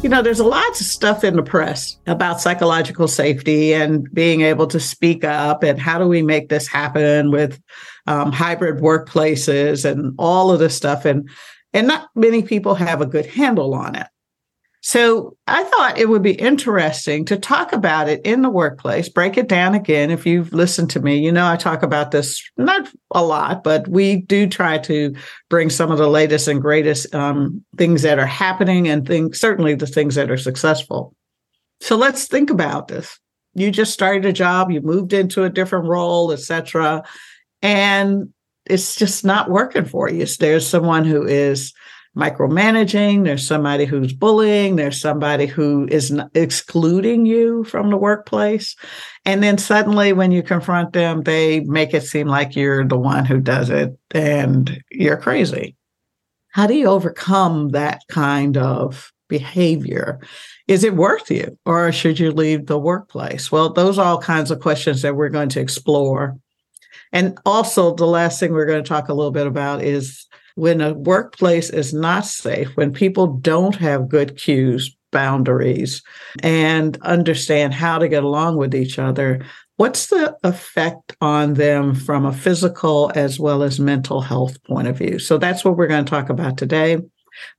You know, there's a lot of stuff in the press about psychological safety and being able to speak up and how do we make this happen with um, hybrid workplaces and all of this stuff. And and not many people have a good handle on it. So I thought it would be interesting to talk about it in the workplace, break it down again. If you've listened to me, you know I talk about this not a lot, but we do try to bring some of the latest and greatest um, things that are happening and things, certainly the things that are successful. So let's think about this. You just started a job, you moved into a different role, etc., and it's just not working for you. There's someone who is micromanaging, there's somebody who's bullying, there's somebody who is excluding you from the workplace. And then suddenly, when you confront them, they make it seem like you're the one who does it and you're crazy. How do you overcome that kind of behavior? Is it worth you or should you leave the workplace? Well, those are all kinds of questions that we're going to explore. And also, the last thing we're going to talk a little bit about is when a workplace is not safe, when people don't have good cues, boundaries, and understand how to get along with each other, what's the effect on them from a physical as well as mental health point of view? So that's what we're going to talk about today.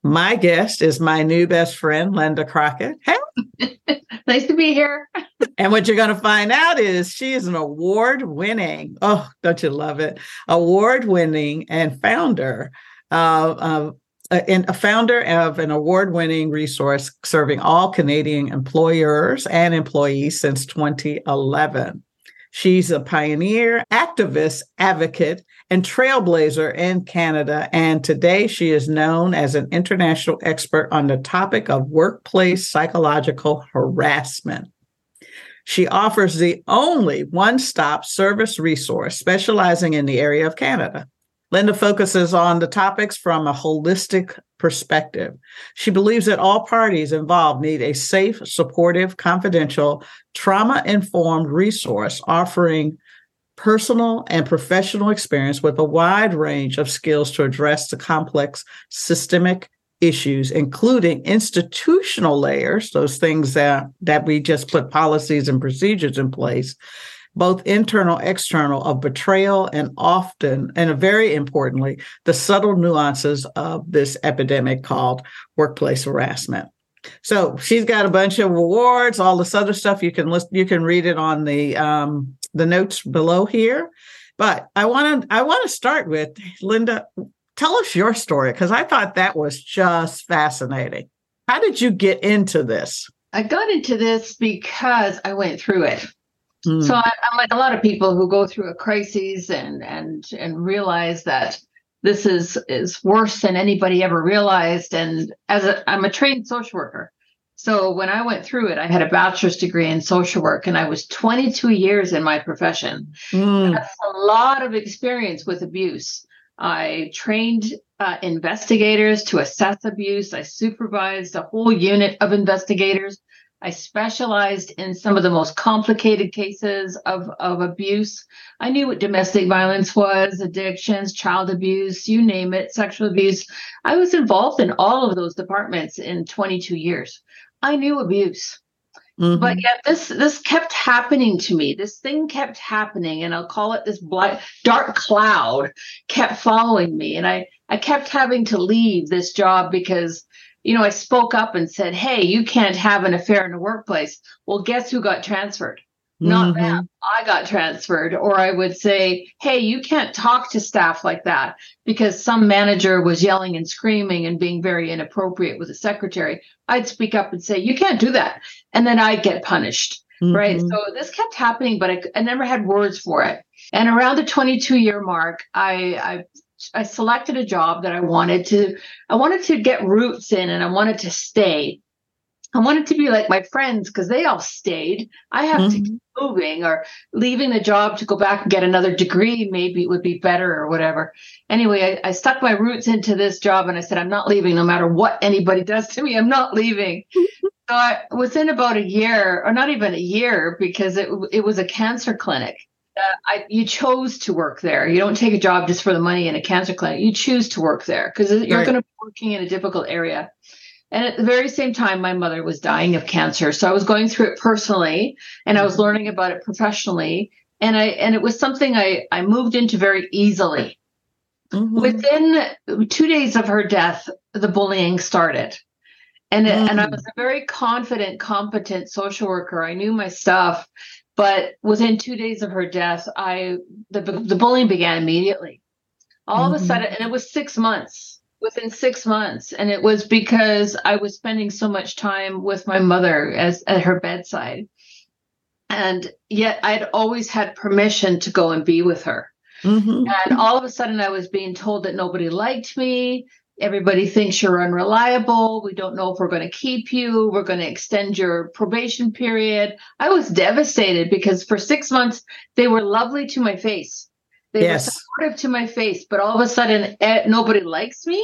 My guest is my new best friend, Linda Crockett. Hey. nice to be here. and what you're going to find out is she is an award winning, oh, don't you love it? Award winning and founder uh, and a founder of an award winning resource serving all Canadian employers and employees since 2011. She's a pioneer, activist, advocate, and trailblazer in Canada. And today she is known as an international expert on the topic of workplace psychological harassment. She offers the only one stop service resource specializing in the area of Canada. Linda focuses on the topics from a holistic perspective. She believes that all parties involved need a safe, supportive, confidential, trauma informed resource offering personal and professional experience with a wide range of skills to address the complex systemic issues, including institutional layers, those things that, that we just put policies and procedures in place, both internal, external, of betrayal, and often, and very importantly, the subtle nuances of this epidemic called workplace harassment. So she's got a bunch of awards, all this other stuff. You can list, you can read it on the um, the notes below here. But I want to I want to start with Linda. Tell us your story because I thought that was just fascinating. How did you get into this? I got into this because I went through it. Mm. So I, am like a lot of people who go through a crisis and and and realize that this is is worse than anybody ever realized. And as a, I'm a trained social worker, so when I went through it, I had a bachelor's degree in social work, and I was 22 years in my profession. Mm. That's a lot of experience with abuse. I trained uh, investigators to assess abuse. I supervised a whole unit of investigators I specialized in some of the most complicated cases of, of abuse. I knew what domestic violence was, addictions, child abuse, you name it, sexual abuse. I was involved in all of those departments in 22 years. I knew abuse. Mm-hmm. But yet this this kept happening to me. This thing kept happening, and I'll call it this black dark cloud kept following me. And I I kept having to leave this job because you know I spoke up and said, Hey, you can't have an affair in the workplace. Well, guess who got transferred? Not mm-hmm. them. I got transferred. Or I would say, Hey, you can't talk to staff like that because some manager was yelling and screaming and being very inappropriate with a secretary. I'd speak up and say, You can't do that. And then I'd get punished. Mm-hmm. Right. So this kept happening, but I, I never had words for it. And around the 22 year mark, I, I I selected a job that I wanted to I wanted to get roots in and I wanted to stay. I wanted to be like my friends because they all stayed. I have mm-hmm. to keep moving or leaving the job to go back and get another degree. Maybe it would be better or whatever. Anyway, I, I stuck my roots into this job and I said, I'm not leaving no matter what anybody does to me. I'm not leaving. so I, within about a year, or not even a year, because it, it was a cancer clinic. I, you chose to work there. You don't take a job just for the money in a cancer clinic. You choose to work there because you're right. going to be working in a difficult area. And at the very same time, my mother was dying of cancer. So I was going through it personally and I was mm-hmm. learning about it professionally. And I and it was something I, I moved into very easily. Mm-hmm. Within two days of her death, the bullying started. And, mm. and I mm. was a very confident, competent social worker. I knew my stuff. But within two days of her death, I the the bullying began immediately. All mm-hmm. of a mm-hmm. sudden, and it was six months within six months and it was because i was spending so much time with my mother as at her bedside and yet i'd always had permission to go and be with her mm-hmm. and all of a sudden i was being told that nobody liked me everybody thinks you're unreliable we don't know if we're going to keep you we're going to extend your probation period i was devastated because for six months they were lovely to my face they yes. were supportive to my face, but all of a sudden, eh, nobody likes me.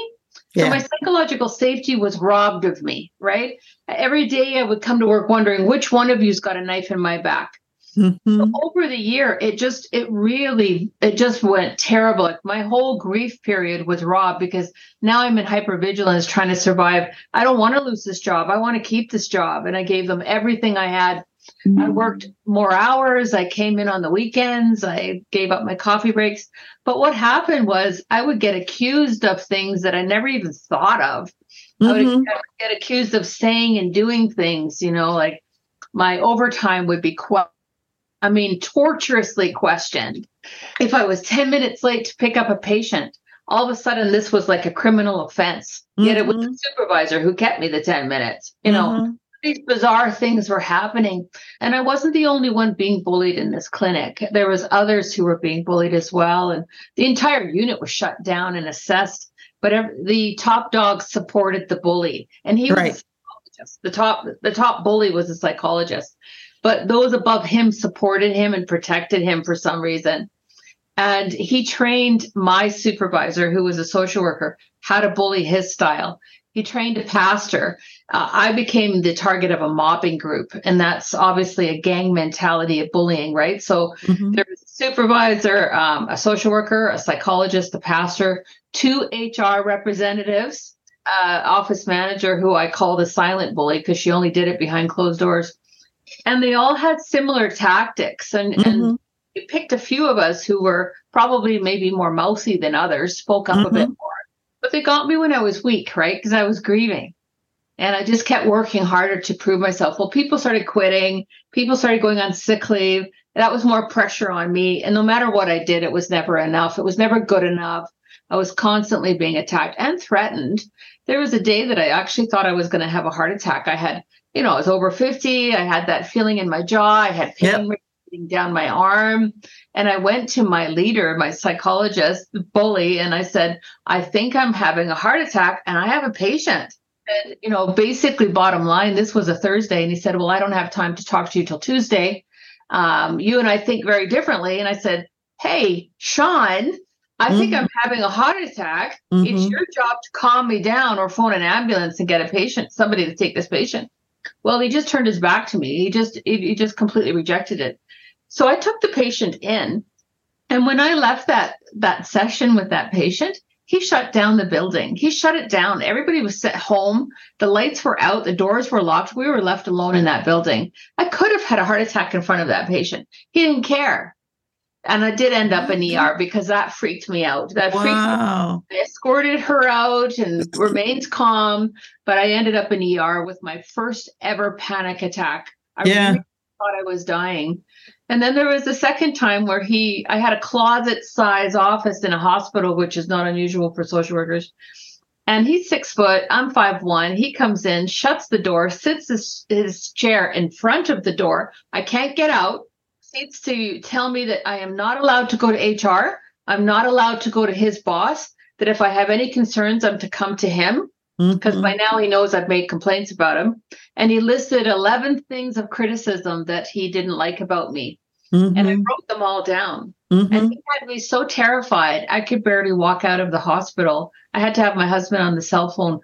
So yeah. my psychological safety was robbed of me, right? Every day I would come to work wondering which one of you's got a knife in my back. Mm-hmm. So over the year, it just, it really, it just went terrible. Like my whole grief period was robbed because now I'm in hypervigilance trying to survive. I don't want to lose this job. I want to keep this job. And I gave them everything I had Mm-hmm. I worked more hours. I came in on the weekends. I gave up my coffee breaks. But what happened was I would get accused of things that I never even thought of. Mm-hmm. I, would, mm-hmm. get accused of saying and doing things, you know, like my overtime would be quite, I mean, torturously questioned. If I was 10 minutes late to pick up a patient, all of a sudden this was like a criminal offense. Mm-hmm. Yet it was the mm-hmm. supervisor who kept me the 10 minutes, you know. Mm-hmm these bizarre things were happening and i wasn't the only one being bullied in this clinic there was others who were being bullied as well and the entire unit was shut down and assessed but every, the top dog supported the bully and he right. was the top the top bully was a psychologist but those above him supported him and protected him for some reason and he trained my supervisor who was a social worker how to bully his style he trained a pastor. Uh, I became the target of a mobbing group, and that's obviously a gang mentality of bullying, right? So mm-hmm. there was a supervisor, um, a social worker, a psychologist, a pastor, two HR representatives, uh, office manager who I call the silent bully because she only did it behind closed doors, and they all had similar tactics, and mm-hmm. and we picked a few of us who were probably maybe more mousy than others, spoke up mm-hmm. a bit more but they got me when I was weak, right? Because I was grieving. And I just kept working harder to prove myself. Well, people started quitting, people started going on sick leave. That was more pressure on me. And no matter what I did, it was never enough. It was never good enough. I was constantly being attacked and threatened. There was a day that I actually thought I was going to have a heart attack. I had, you know, I was over 50. I had that feeling in my jaw. I had pain yep down my arm. And I went to my leader, my psychologist, bully, and I said, I think I'm having a heart attack and I have a patient. And, you know, basically, bottom line, this was a Thursday. And he said, Well, I don't have time to talk to you till Tuesday. Um, you and I think very differently. And I said, Hey, Sean, I mm-hmm. think I'm having a heart attack. Mm-hmm. It's your job to calm me down or phone an ambulance and get a patient, somebody to take this patient. Well, he just turned his back to me. He just he, just completely rejected it. So I took the patient in. And when I left that that session with that patient, he shut down the building. He shut it down. Everybody was at home. The lights were out. The doors were locked. We were left alone in that building. I could have had a heart attack in front of that patient. He didn't care. And I did end up in ER because that freaked me out. That wow. freaked me out. I escorted her out and remained calm, but I ended up in ER with my first ever panic attack. I yeah. really thought I was dying. And then there was the second time where he, I had a closet size office in a hospital, which is not unusual for social workers. And he's six foot, I'm five one. He comes in, shuts the door, sits his, his chair in front of the door. I can't get out. Seems to tell me that I am not allowed to go to HR. I'm not allowed to go to his boss. That if I have any concerns, I'm to come to him because mm-hmm. by now he knows I've made complaints about him. And he listed 11 things of criticism that he didn't like about me. Mm-hmm. And I wrote them all down. Mm-hmm. And he had me so terrified, I could barely walk out of the hospital. I had to have my husband on the cell phone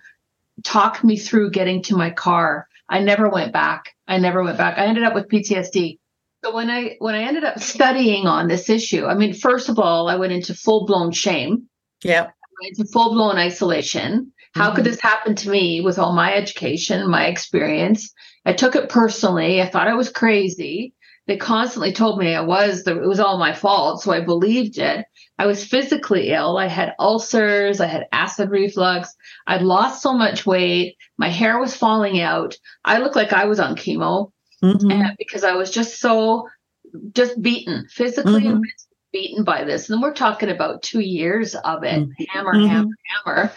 talk me through getting to my car. I never went back. I never went back. I ended up with PTSD. So when I when I ended up studying on this issue, I mean, first of all, I went into full blown shame. Yeah. Into full blown isolation. How mm-hmm. could this happen to me with all my education, my experience? I took it personally. I thought I was crazy. They constantly told me I was, the, it was all my fault. So I believed it. I was physically ill. I had ulcers. I had acid reflux. I'd lost so much weight. My hair was falling out. I looked like I was on chemo mm-hmm. because I was just so, just beaten physically mm-hmm. beaten by this. And we're talking about two years of it, mm-hmm. hammer, hammer, hammer.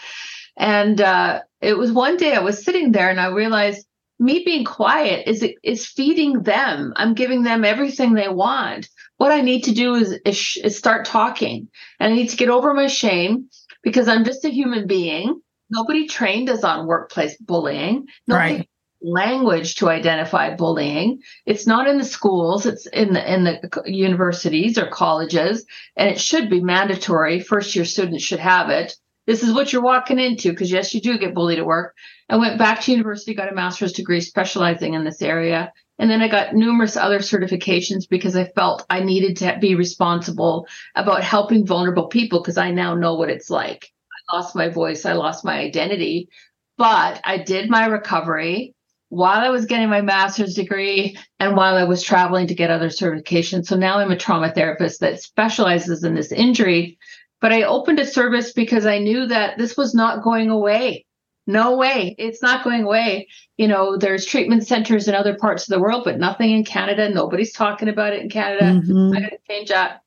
And uh, it was one day I was sitting there and I realized me being quiet is is feeding them. I'm giving them everything they want. What I need to do is, is, is start talking, and I need to get over my shame because I'm just a human being. Nobody trained us on workplace bullying. Nobody right. Language to identify bullying. It's not in the schools. It's in the in the universities or colleges, and it should be mandatory. First year students should have it. This is what you're walking into because yes, you do get bullied at work. I went back to university, got a master's degree specializing in this area. And then I got numerous other certifications because I felt I needed to be responsible about helping vulnerable people because I now know what it's like. I lost my voice, I lost my identity, but I did my recovery while I was getting my master's degree and while I was traveling to get other certifications. So now I'm a trauma therapist that specializes in this injury but I opened a service because I knew that this was not going away. No way. It's not going away. You know, there's treatment centers in other parts of the world, but nothing in Canada. Nobody's talking about it in Canada. Mm-hmm. I got to change that.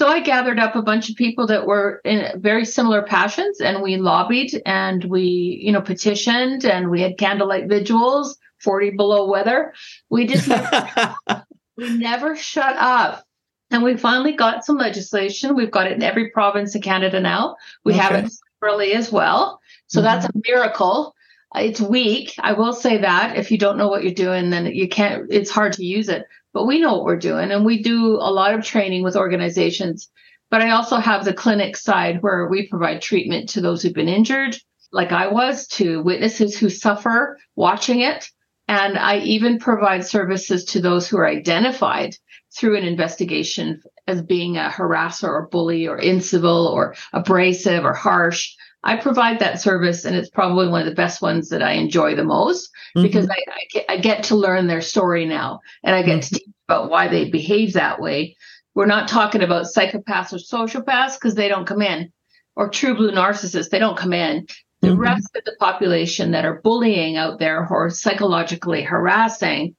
So I gathered up a bunch of people that were in very similar passions and we lobbied and we, you know, petitioned and we had candlelight vigils, 40 below weather. We just, we never shut up. And we finally got some legislation. We've got it in every province in Canada now. We okay. have it early as well. So mm-hmm. that's a miracle. It's weak. I will say that if you don't know what you're doing, then you can't, it's hard to use it. But we know what we're doing and we do a lot of training with organizations. But I also have the clinic side where we provide treatment to those who've been injured, like I was, to witnesses who suffer watching it. And I even provide services to those who are identified through an investigation as being a harasser or bully or incivil or abrasive or harsh. I provide that service, and it's probably one of the best ones that I enjoy the most mm-hmm. because I, I, get, I, get, to learn their story now and I get mm-hmm. to teach about why they behave that way. We're not talking about psychopaths or sociopaths because they don't come in, or true blue narcissists, they don't come in. The mm-hmm. rest of the population that are bullying out there or psychologically harassing,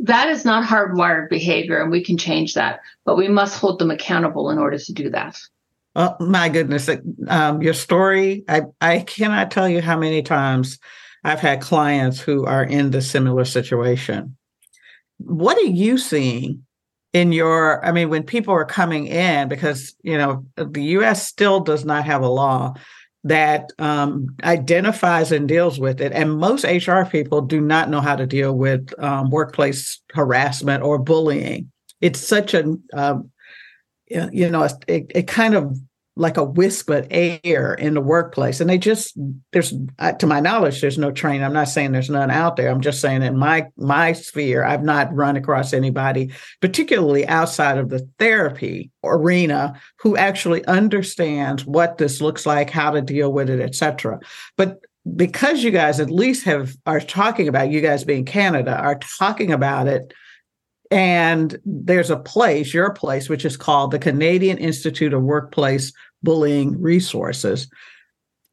that is not hardwired behavior and we can change that but we must hold them accountable in order to do that oh my goodness um, your story I, I cannot tell you how many times i've had clients who are in the similar situation what are you seeing in your i mean when people are coming in because you know the us still does not have a law that um, identifies and deals with it. And most HR people do not know how to deal with um, workplace harassment or bullying. It's such a, um, you know, it, it kind of like a wisp of air in the workplace. And they just there's uh, to my knowledge there's no training. I'm not saying there's none out there. I'm just saying in my my sphere i've not run across anybody particularly outside of the therapy arena who actually understands what this looks like how to deal with it etc but because you guys at least have are talking about you guys being canada are talking about it and there's a place, your place, which is called the Canadian Institute of Workplace Bullying Resources.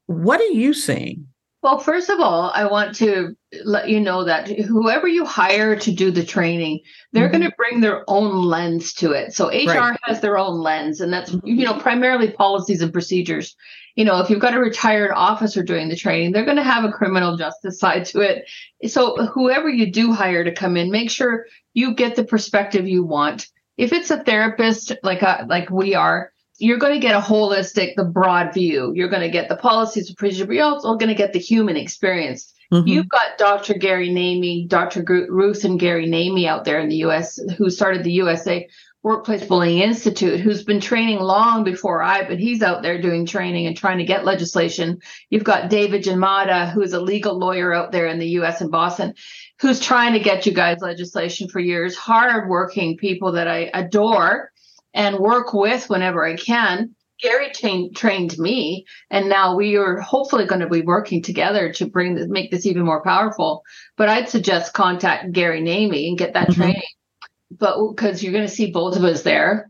What are you seeing? Well, first of all, I want to let you know that whoever you hire to do the training, they're mm-hmm. going to bring their own lens to it. So HR right. has their own lens, and that's you know primarily policies and procedures. You know, if you've got a retired officer doing the training, they're going to have a criminal justice side to it. So whoever you do hire to come in, make sure you get the perspective you want. If it's a therapist like a, uh, like we are, you're going to get a holistic, the broad view. You're going to get the policies, procedure, but you're also going to get the human experience. Mm-hmm. You've got Dr. Gary Namie, Dr. Ruth and Gary Namie out there in the US who started the USA Workplace Bullying Institute, who's been training long before I, but he's out there doing training and trying to get legislation. You've got David Yamada, who is a legal lawyer out there in the US in Boston who's trying to get you guys legislation for years, hardworking people that I adore and work with whenever I can. Gary trained trained me, and now we are hopefully going to be working together to bring this, make this even more powerful. But I'd suggest contact Gary Namie and get that mm-hmm. training. But because you're going to see both of us there.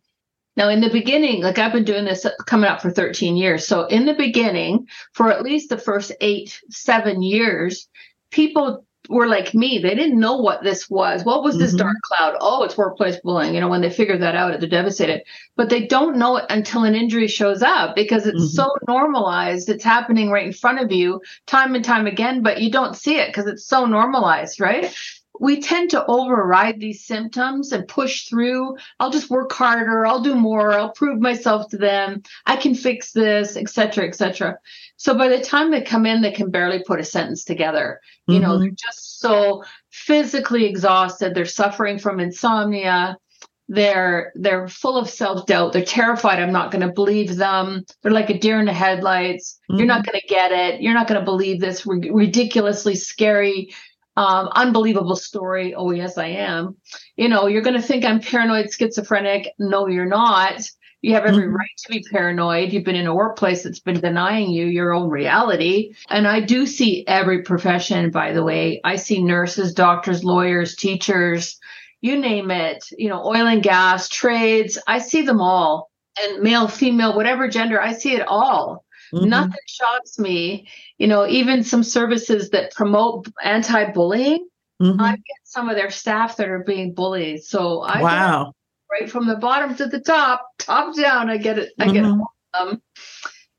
Now, in the beginning, like I've been doing this coming up for 13 years. So, in the beginning, for at least the first eight, seven years, people were like me. They didn't know what this was. What was this mm-hmm. dark cloud? Oh, it's workplace bullying. You know, when they figure that out, they're devastated. But they don't know it until an injury shows up because it's mm-hmm. so normalized. It's happening right in front of you time and time again, but you don't see it because it's so normalized, right? We tend to override these symptoms and push through. I'll just work harder. I'll do more. I'll prove myself to them. I can fix this, etc., etc. So by the time they come in, they can barely put a sentence together. You mm-hmm. know, they're just so physically exhausted. They're suffering from insomnia. They're they're full of self doubt. They're terrified. I'm not going to believe them. They're like a deer in the headlights. Mm-hmm. You're not mm-hmm. going to get it. You're not going to believe this ridiculously scary um, unbelievable story. Oh, yes, I am. You know, you're going to think I'm paranoid, schizophrenic. No, you're not. You have every mm-hmm. right to be paranoid. You've been in a workplace that's been denying you your own reality. And I do see every profession, by the way. I see nurses, doctors, lawyers, teachers, you name it, you know, oil and gas, trades. I see them all. And male, female, whatever gender, I see it all. Mm-hmm. Nothing shocks me. You know, even some services that promote anti-bullying, mm-hmm. I get some of their staff that are being bullied. So I wow. right from the bottom to the top, top down, I get it. I get mm-hmm. them.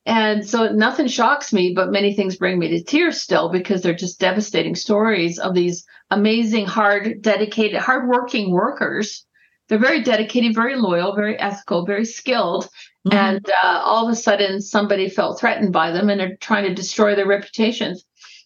And so nothing shocks me, but many things bring me to tears still because they're just devastating stories of these amazing, hard, dedicated, hardworking workers. They're very dedicated, very loyal, very ethical, very skilled, Mm-hmm. And uh, all of a sudden, somebody felt threatened by them and they're trying to destroy their reputations.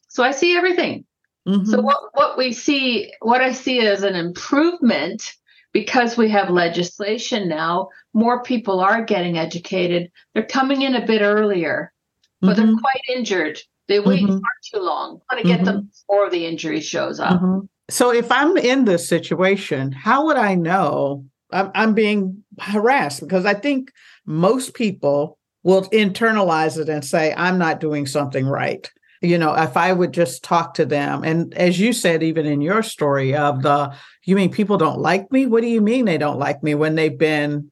So I see everything. Mm-hmm. So what, what we see, what I see as an improvement because we have legislation now, more people are getting educated. They're coming in a bit earlier, but mm-hmm. they're quite injured. They wait mm-hmm. far too long. I want to get them mm-hmm. before the injury shows up. Mm-hmm. So if I'm in this situation, how would I know I'm, I'm being harassed? Because I think most people will internalize it and say, I'm not doing something right. You know, if I would just talk to them, and as you said, even in your story of the, you mean people don't like me? What do you mean they don't like me when they've been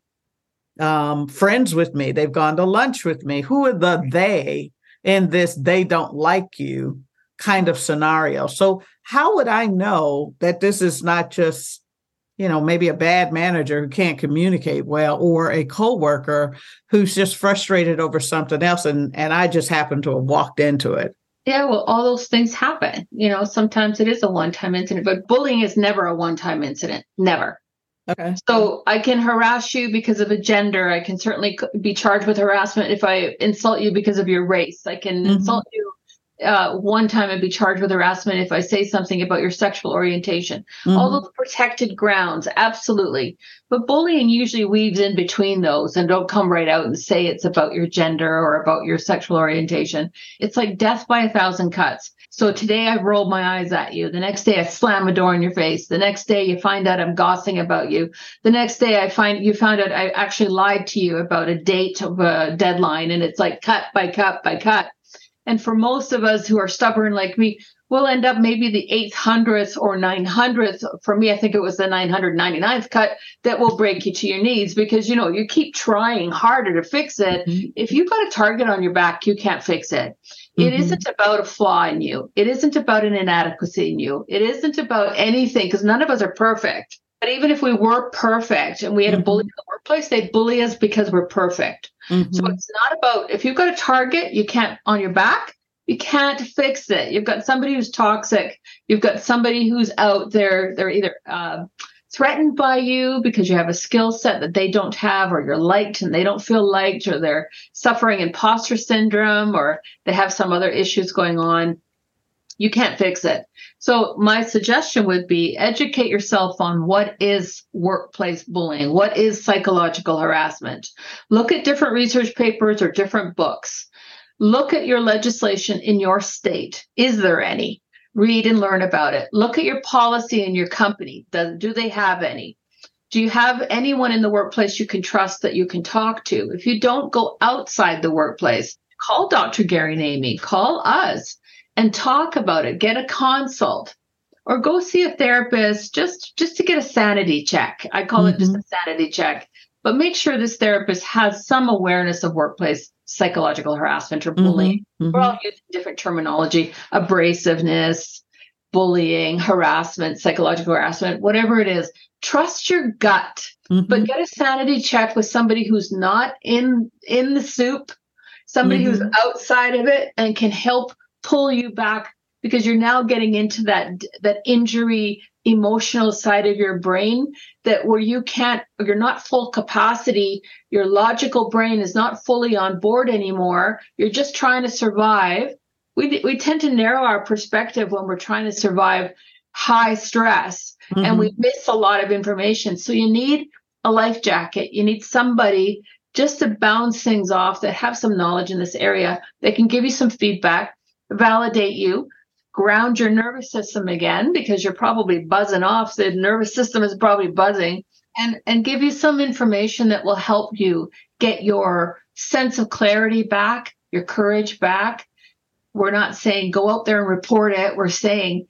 um, friends with me? They've gone to lunch with me. Who are the they in this they don't like you kind of scenario? So, how would I know that this is not just you know maybe a bad manager who can't communicate well or a coworker who's just frustrated over something else and and I just happen to have walked into it. Yeah well all those things happen. You know sometimes it is a one time incident but bullying is never a one time incident. Never. Okay. So I can harass you because of a gender. I can certainly be charged with harassment if I insult you because of your race. I can mm-hmm. insult you uh, one time I'd be charged with harassment if I say something about your sexual orientation. Mm-hmm. All those protected grounds, absolutely. But bullying usually weaves in between those and don't come right out and say it's about your gender or about your sexual orientation. It's like death by a thousand cuts. So today I rolled my eyes at you. The next day I slam a door in your face. The next day you find out I'm gossiping about you. The next day I find you found out I actually lied to you about a date of a deadline and it's like cut by cut by cut. And for most of us who are stubborn like me, we'll end up maybe the 800th or 900th. For me, I think it was the 999th cut that will break you to your knees because, you know, you keep trying harder to fix it. Mm-hmm. If you've got a target on your back, you can't fix it. It mm-hmm. not about a flaw in you. It isn't about an inadequacy in you. It isn't about anything because none of us are perfect. But even if we were perfect and we had mm-hmm. a bully in the workplace, they bully us because we're perfect. Mm-hmm. So it's not about if you've got a target you can't on your back, you can't fix it. You've got somebody who's toxic. You've got somebody who's out there. They're either uh, threatened by you because you have a skill set that they don't have, or you're liked and they don't feel liked, or they're suffering imposter syndrome, or they have some other issues going on. You can't fix it. So my suggestion would be educate yourself on what is workplace bullying, what is psychological harassment. Look at different research papers or different books. Look at your legislation in your state. Is there any? read and learn about it. Look at your policy in your company. Do, do they have any? Do you have anyone in the workplace you can trust that you can talk to? If you don't go outside the workplace, call Dr. Gary Namie, call us and talk about it. Get a consult or go see a therapist just just to get a sanity check. I call mm-hmm. it just a mm-hmm. sanity check. But make sure this therapist has some awareness of workplace psychological harassment or bullying. Mm-hmm, mm-hmm. We're all using different terminology, abrasiveness, bullying, harassment, psychological harassment, whatever it is. Trust your gut, mm-hmm. but get a sanity check with somebody who's not in in the soup, somebody who's mm-hmm. outside of it and can help pull you back because you're now getting into that that injury emotional side of your brain that where you can't you're not full capacity. Your logical brain is not fully on board anymore. You're just trying to survive. We we tend to narrow our perspective when we're trying to survive high stress mm-hmm. and we mm-hmm. miss a lot of information. So you need a life jacket. You need somebody just to bounce things off that have some knowledge in this area that can give you some feedback validate you ground your nervous system again because you're probably buzzing off. The nervous system is probably buzzing and, and give you some information that will help you get your sense of clarity back, your courage back. We're not saying go out there and report it. We're saying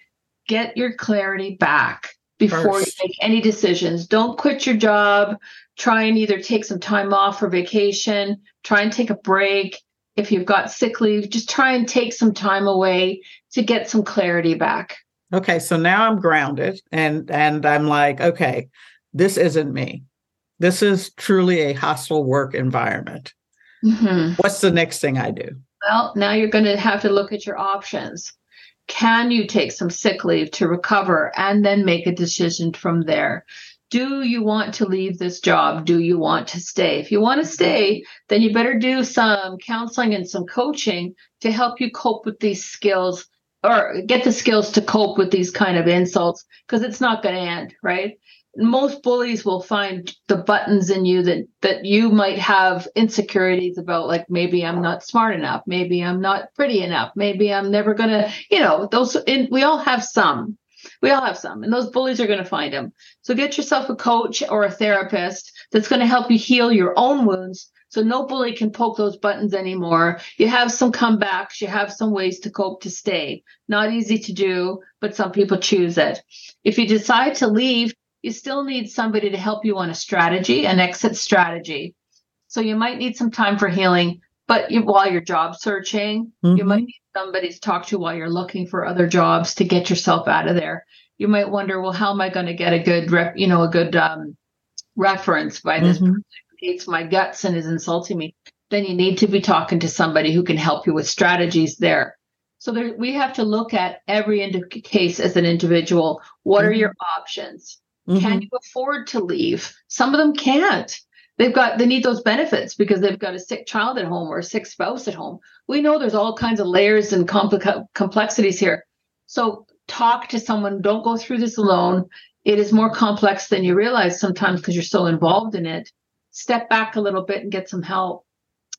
get your clarity back before First. you make any decisions. Don't quit your job. Try and either take some time off for vacation, try and take a break. If you've got sick leave, just try and take some time away to get some clarity back. Okay, so now I'm grounded and and I'm like, okay, this isn't me. This is truly a hostile work environment. Mm-hmm. What's the next thing I do? Well, now you're going to have to look at your options. Can you take some sick leave to recover and then make a decision from there? Do you want to leave this job? Do you want to stay? If you want to stay, then you better do some counseling and some coaching to help you cope with these skills or get the skills to cope with these kind of insults because it's not going to end, right? Most bullies will find the buttons in you that that you might have insecurities about, like maybe I'm not smart enough, maybe I'm not pretty enough, maybe I'm never gonna, you know, those. In, we all have some, we all have some, and those bullies are going to find them. So get yourself a coach or a therapist that's going to help you heal your own wounds so no bully can poke those buttons anymore. You have some comebacks, you have some ways to cope to stay. Not easy to do, but some people choose it. If you decide to leave, you still need somebody to help you on a strategy, an exit strategy. So you might need some time for healing, but you, while you're job searching, mm-hmm. you might need somebody to talk to while you're looking for other jobs to get yourself out of there. You might wonder, well, how am I going to get a good, rep, you know, a good um, reference by this mm-hmm. person hates my guts and is insulting me, then you need to be talking to somebody who can help you with strategies there. So there, we have to look at every indi- case as an individual. What mm-hmm. are your options? Mm-hmm. Can you afford to leave? Some of them can't. They've got they need those benefits because they've got a sick child at home or a sick spouse at home we know there's all kinds of layers and compl- complexities here so talk to someone don't go through this alone it is more complex than you realize sometimes because you're so involved in it step back a little bit and get some help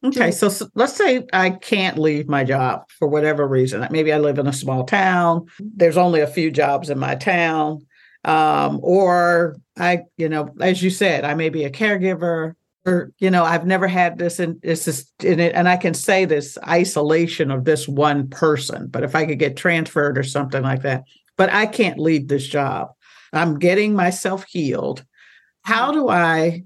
Okay, so, so, let's say I can't leave my job for whatever reason. Maybe I live in a small town. There's only a few jobs in my town. Um, or I, you know, as you said, I may be a caregiver, or you know, I've never had this, and it's just in it, and I can say this isolation of this one person. But if I could get transferred or something like that, but I can't leave this job. I'm getting myself healed. How do I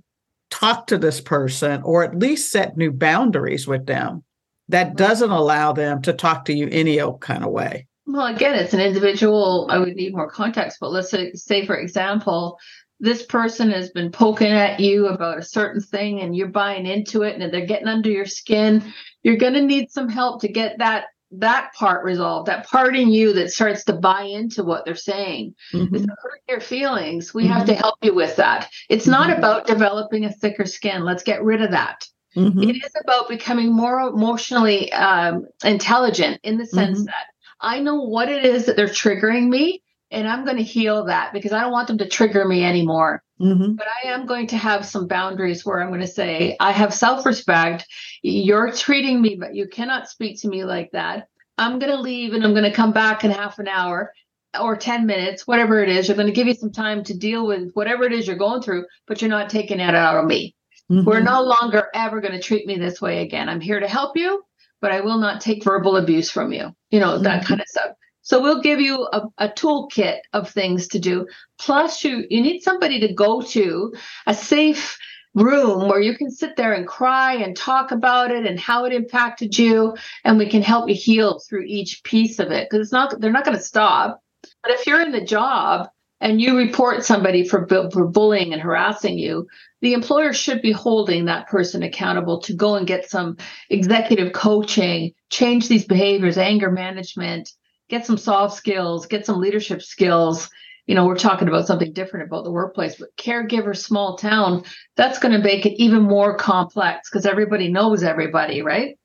talk to this person or at least set new boundaries with them that doesn't allow them to talk to you any old kind of way. Well, again, it's an individual. I would need more context, but let's say, say, for example, this person has been poking at you about a certain thing and you're buying into it and they're getting under your skin. You're going to need some help to get that that part resolved, that part in you that starts to buy into what they're saying. Mm-hmm. It's hurt your feelings. We mm-hmm. have to help you with that. It's mm-hmm. not about developing a thicker skin. Let's get rid of that. Mm-hmm. It is about becoming more emotionally um, intelligent in the sense mm-hmm. that I know what it is that they're triggering me, and I'm going to heal that because I don't want them to trigger me anymore. Mm-hmm. But I am going to have some boundaries where I'm going to say, I have self respect. You're treating me, but you cannot speak to me like that. I'm going to leave and I'm going to come back in half an hour or 10 minutes, whatever it is. You're going to give you some time to deal with whatever it is you're going through, but you're not taking it out on me. Mm-hmm. We're no longer ever going to treat me this way again. I'm here to help you, but I will not take verbal abuse from you, you know, that mm-hmm. kind of stuff. So we'll give you a, a toolkit of things to do. Plus, you you need somebody to go to, a safe room where you can sit there and cry and talk about it and how it impacted you, and we can help you heal through each piece of it because it's not they're not going to stop. But if you're in the job and you report somebody for, for bullying and harassing you, the employer should be holding that person accountable to go and get some executive coaching, change these behaviors, anger management, get some soft skills, get some leadership skills. You know, we're talking about something different about the workplace, but caregiver, small town, that's going to make it even more complex because everybody knows everybody, right?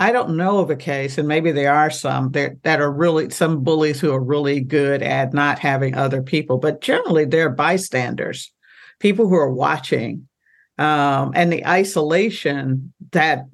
I don't know of a case, and maybe there are some that, that are really some bullies who are really good at not having other people, but generally they're bystanders, people who are watching. Um, and the isolation that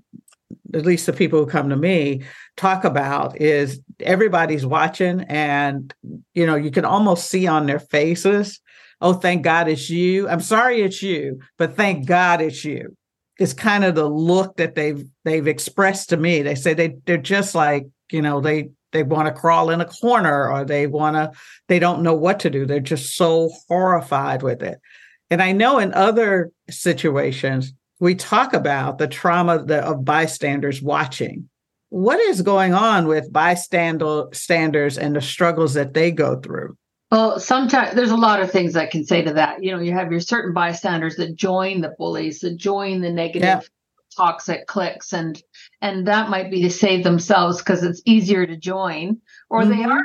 at least the people who come to me talk about is everybody's watching and you know you can almost see on their faces oh thank god it's you i'm sorry it's you but thank god it's you it's kind of the look that they've they've expressed to me. They say they they're just like you know they they want to crawl in a corner or they want to they don't know what to do. They're just so horrified with it. And i know in other situations we talk about the trauma of bystanders watching. What is going on with bystanders and the struggles that they go through? Well, sometimes there's a lot of things I can say to that. You know, you have your certain bystanders that join the bullies, that join the negative, yeah. toxic cliques, and and that might be to save themselves because it's easier to join, or mm-hmm. they are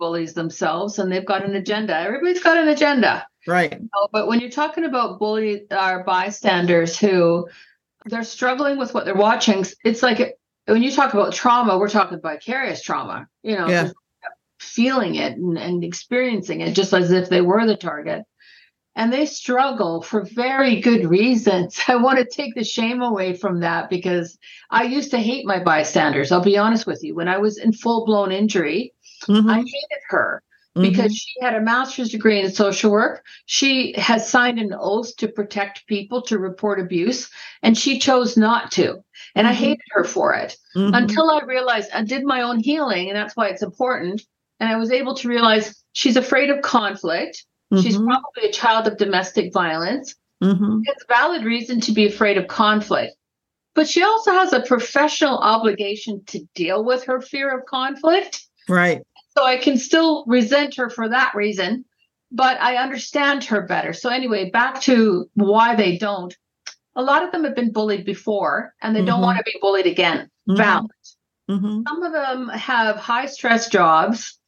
bullies themselves and they've got an agenda. Everybody's got an agenda, right? You know, but when you're talking about bully our bystanders who they're struggling with what they're watching, it's like when you talk about trauma, we're talking vicarious trauma, you know, yeah. Feeling it and, and experiencing it just as if they were the target. And they struggle for very good reasons. I want to take the shame away from that because I used to hate my bystanders. I'll be honest with you. When I was in full blown injury, mm-hmm. I hated her because mm-hmm. she had a master's degree in social work. She has signed an oath to protect people, to report abuse, and she chose not to. And mm-hmm. I hated her for it mm-hmm. until I realized I did my own healing, and that's why it's important. And I was able to realize she's afraid of conflict. She's mm-hmm. probably a child of domestic violence. Mm-hmm. It's valid reason to be afraid of conflict. But she also has a professional obligation to deal with her fear of conflict. Right. So I can still resent her for that reason, but I understand her better. So, anyway, back to why they don't. A lot of them have been bullied before and they mm-hmm. don't want to be bullied again. Mm-hmm. Valid. Mm-hmm. Some of them have high stress jobs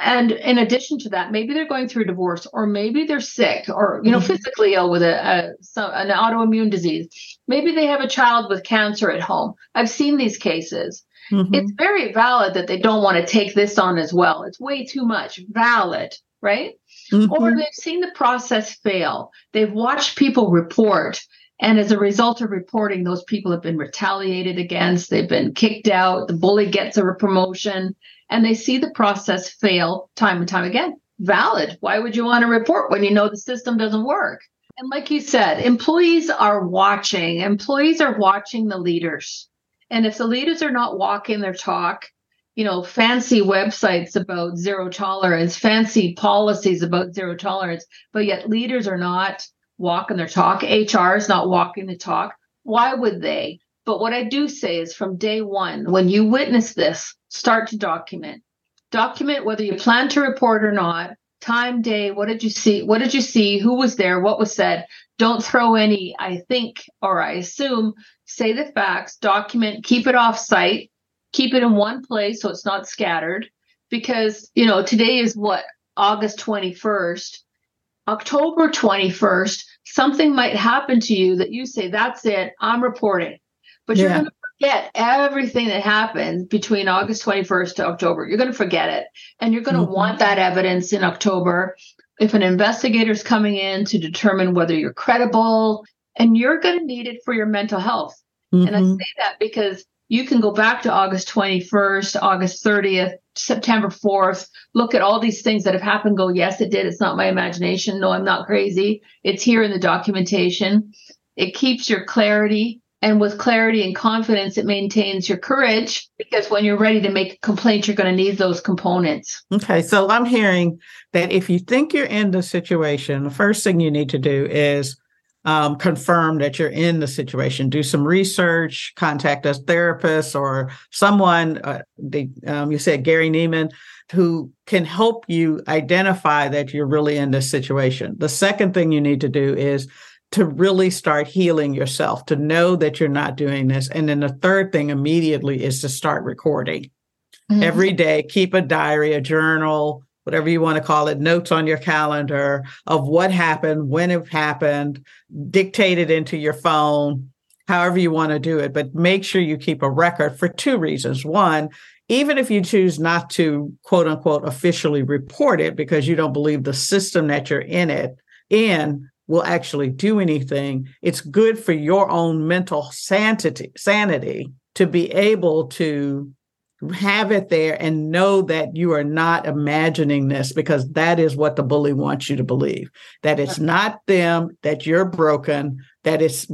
and in addition to that, maybe they're going through a divorce, or maybe they're sick, or you know, mm-hmm. physically ill with a, a some, an autoimmune disease. Maybe they have a child with cancer at home. I've seen these cases. Mm-hmm. It's very valid that they don't want to take this on as well. It's way too much. Valid, right? Mm-hmm. Or they've seen the process fail. They've watched people report and as a result of reporting, those people have been retaliated against, they've been kicked out, the bully gets a promotion, and they see the process fail time and time again. Valid. Why would you want to report when you know the system doesn't work? And like you said, employees are watching, employees are watching the leaders. And if the leaders are not walking their talk, you know, fancy websites about zero tolerance, fancy policies about zero tolerance, but yet leaders are not walking their talk. HR is not walking the talk. Why would they? But what I do say is from day one, when you witness this, start to document. Document whether you plan to report or not, time, day, what did you see? What did you see? Who was there? What was said? Don't throw any, I think, or I assume. Say the facts, document, keep it off site, keep it in one place so it's not scattered. Because, you know, today is what, August 21st. October 21st, something might happen to you that you say, that's it, I'm reporting. But yeah. you're going to forget everything that happened between August 21st to October. You're going to forget it. And you're going to mm-hmm. want that evidence in October. If an investigator is coming in to determine whether you're credible, and you're going to need it for your mental health. Mm-hmm. And I mm-hmm. say that because you can go back to August 21st, August 30th, September 4th, look at all these things that have happened, go, yes, it did. It's not my imagination. No, I'm not crazy. It's here in the documentation. It keeps your clarity. And with clarity and confidence, it maintains your courage because when you're ready to make a complaint, you're going to need those components. Okay. So I'm hearing that if you think you're in the situation, the first thing you need to do is um, confirm that you're in the situation. Do some research, contact a therapist or someone. Uh, the, um, you said Gary Namie, who can help you identify that you're really in this situation. The second thing you need to do is to really start healing yourself, to know that you're not doing this. And then the third thing immediately is to start recording. Mm-hmm. Every day, keep a diary, a journal, whatever you want to call it, notes on your calendar of what happened, when it happened, dictated into your phone, however you want to do it. But make sure you keep a record for two reasons. One, even if you choose not to quote unquote officially report it because you don't believe the system that you're in it in will actually do anything, it's good for your own mental sanity, sanity to be able to have it there and know that you are not imagining this because that is what the bully wants you to believe. That it's not them that you're broken that it's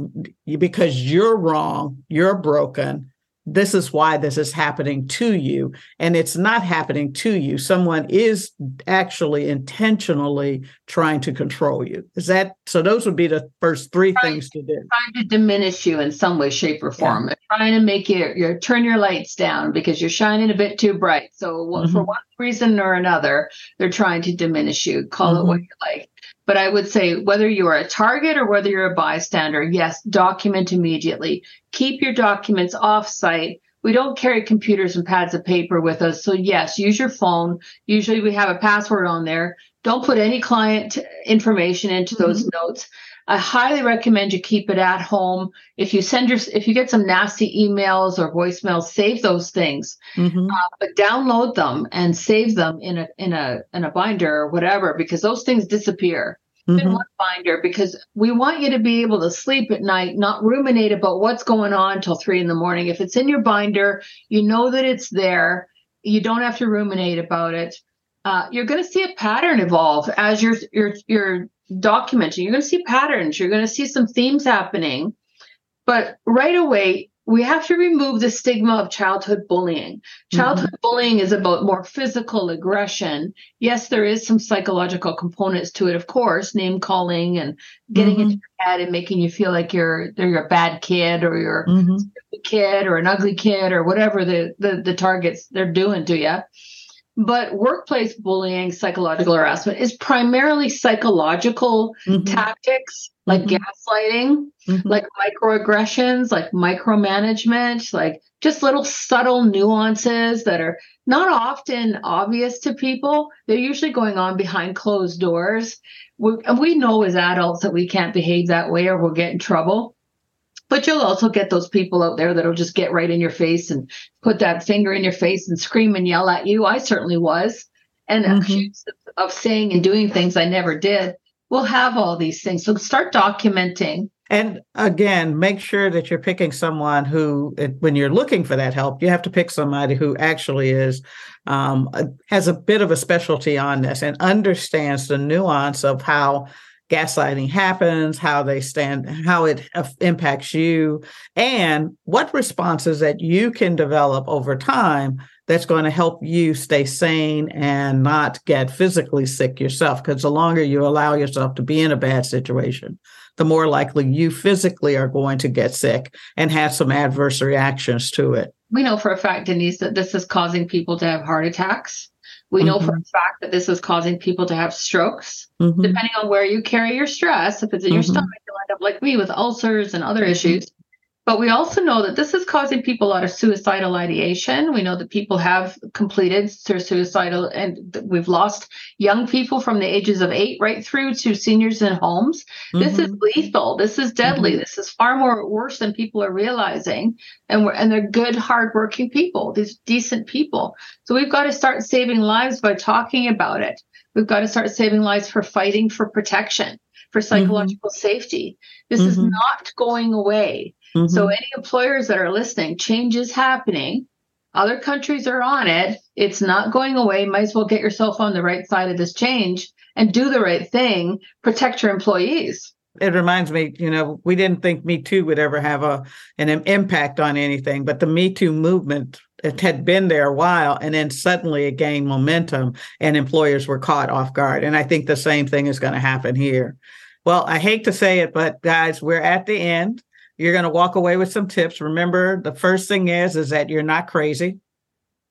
because you're wrong you're broken this is why this is happening to you and it's not happening to you. Someone is actually intentionally trying to control you. Is that so those would be the first three trying, things to do. Trying to diminish you in some way shape or form. Yeah. trying to make you you turn your lights down because you're shining a bit too bright. So mm-hmm. for one reason or another they're trying to diminish you. Call mm-hmm. it what you like but I would say whether you're a target or whether you're a bystander, yes, document immediately. Keep your documents off site. We don't carry computers and pads of paper with us. So, yes, use your phone. Usually we have a password on there. Don't put any client information into those mm-hmm. notes. I highly recommend you keep it at home. If you send your, if you get some nasty emails or voicemails, save those things, mm-hmm. uh, but download them and save them in a in a in a binder or whatever because those things disappear. Mm-hmm. In one binder because we want you to be able to sleep at night, not ruminate about what's going on till three in the morning. If it's in your binder, you know that it's there. You don't have to ruminate about it. Uh, you're going to see a pattern evolve as you're you're you're documenting. You're going to see patterns. You're going to see some themes happening. But right away, we have to remove the stigma of childhood bullying. Childhood mm-hmm. bullying is about more physical aggression. Yes, there is some psychological components to it, of course, name calling and getting mm-hmm. into your head and making you feel like you're you're a bad kid or you're mm-hmm. a kid or an ugly kid or whatever the, the the targets they're doing to you. But workplace bullying, psychological harassment is primarily psychological mm-hmm. tactics like mm-hmm. gaslighting, mm-hmm. like microaggressions, like micromanagement, like just little subtle nuances that are not often obvious to people. They're usually going on behind closed doors. We, we know as adults that we can't behave that way or we'll get in trouble. But you'll also get those people out there that'll just get right in your face and put that finger in your face and scream and yell at you. I certainly was. And mm-hmm. accused of saying and doing things I never did. We'll have all these things. So start documenting. And again, make sure that you're picking someone who, when you're looking for that help, you have to pick somebody who actually is um, has a bit of a specialty on this and understands the nuance of how gaslighting happens, how they stand, how it impacts you, and what responses that you can develop over time that's going to help you stay sane and not get physically sick yourself. Because the longer you allow yourself to be in a bad situation, the more likely you physically are going to get sick and have some adverse reactions to it. We know for a fact, Denise, that this is causing people to have heart attacks we know mm-hmm. for a fact that this is causing people to have strokes. Mm-hmm. Depending on where you carry your stress, if it's in your mm-hmm. stomach, you'll end up like me with ulcers and other mm-hmm. issues. But we also know that this is causing people a lot of suicidal ideation. We know that people have completed their suicidal, and we've lost young people from the ages of eight right through to seniors in homes. Mm-hmm. This is mm-hmm. lethal. This is deadly. Mm-hmm. This is far more worse than people are realizing. And we're and they're good, hardworking people. These decent people. So we've got to start saving lives by talking about it. We've got to start saving lives for fighting for protection, for mm-hmm. psychological mm-hmm. safety. This is not going away. Mm-hmm. So, any employers that are listening, change is happening. Other countries are on it. It's not going away. Might as well get yourself on the right side of this change and do the right thing. Protect your employees. It reminds me, you know, we didn't think Me Too would ever have a an impact on anything, but the Me Too movement it had been there a while and then suddenly it gained momentum and employers were caught off guard. And I think the same thing is going to happen here. Well, I hate to say it, but guys, we're at the end. You're going to walk away with some tips. Remember, the first thing is is that you're not crazy.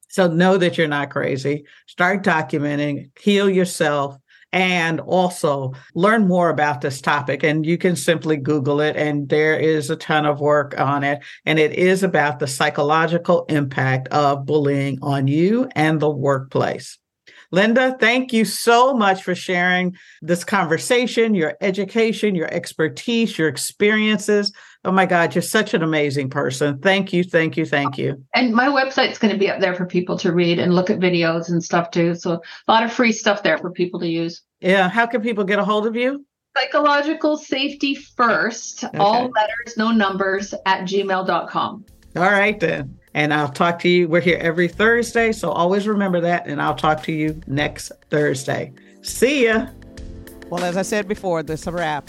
So know that you're not crazy. Start documenting, heal yourself, and also learn more about this topic. And you can simply Google it, and there is a ton of work on it. And it is about the psychological impact of bullying on you and the workplace. Linda, thank you so much for sharing this conversation, your education, your expertise, your experiences. Oh my God, you're such an amazing person. Thank you, thank you, thank you. And my website's going to be up there for people to read and look at videos and stuff too. So a lot of free stuff there for people to use. Yeah. How can people get a hold of you? Psychological safety first, okay. all letters, no numbers at gmail.com. All right, then. And I'll talk to you. We're here every Thursday. So always remember that. And I'll talk to you next Thursday. See ya. Well, as I said before, this is a wrap.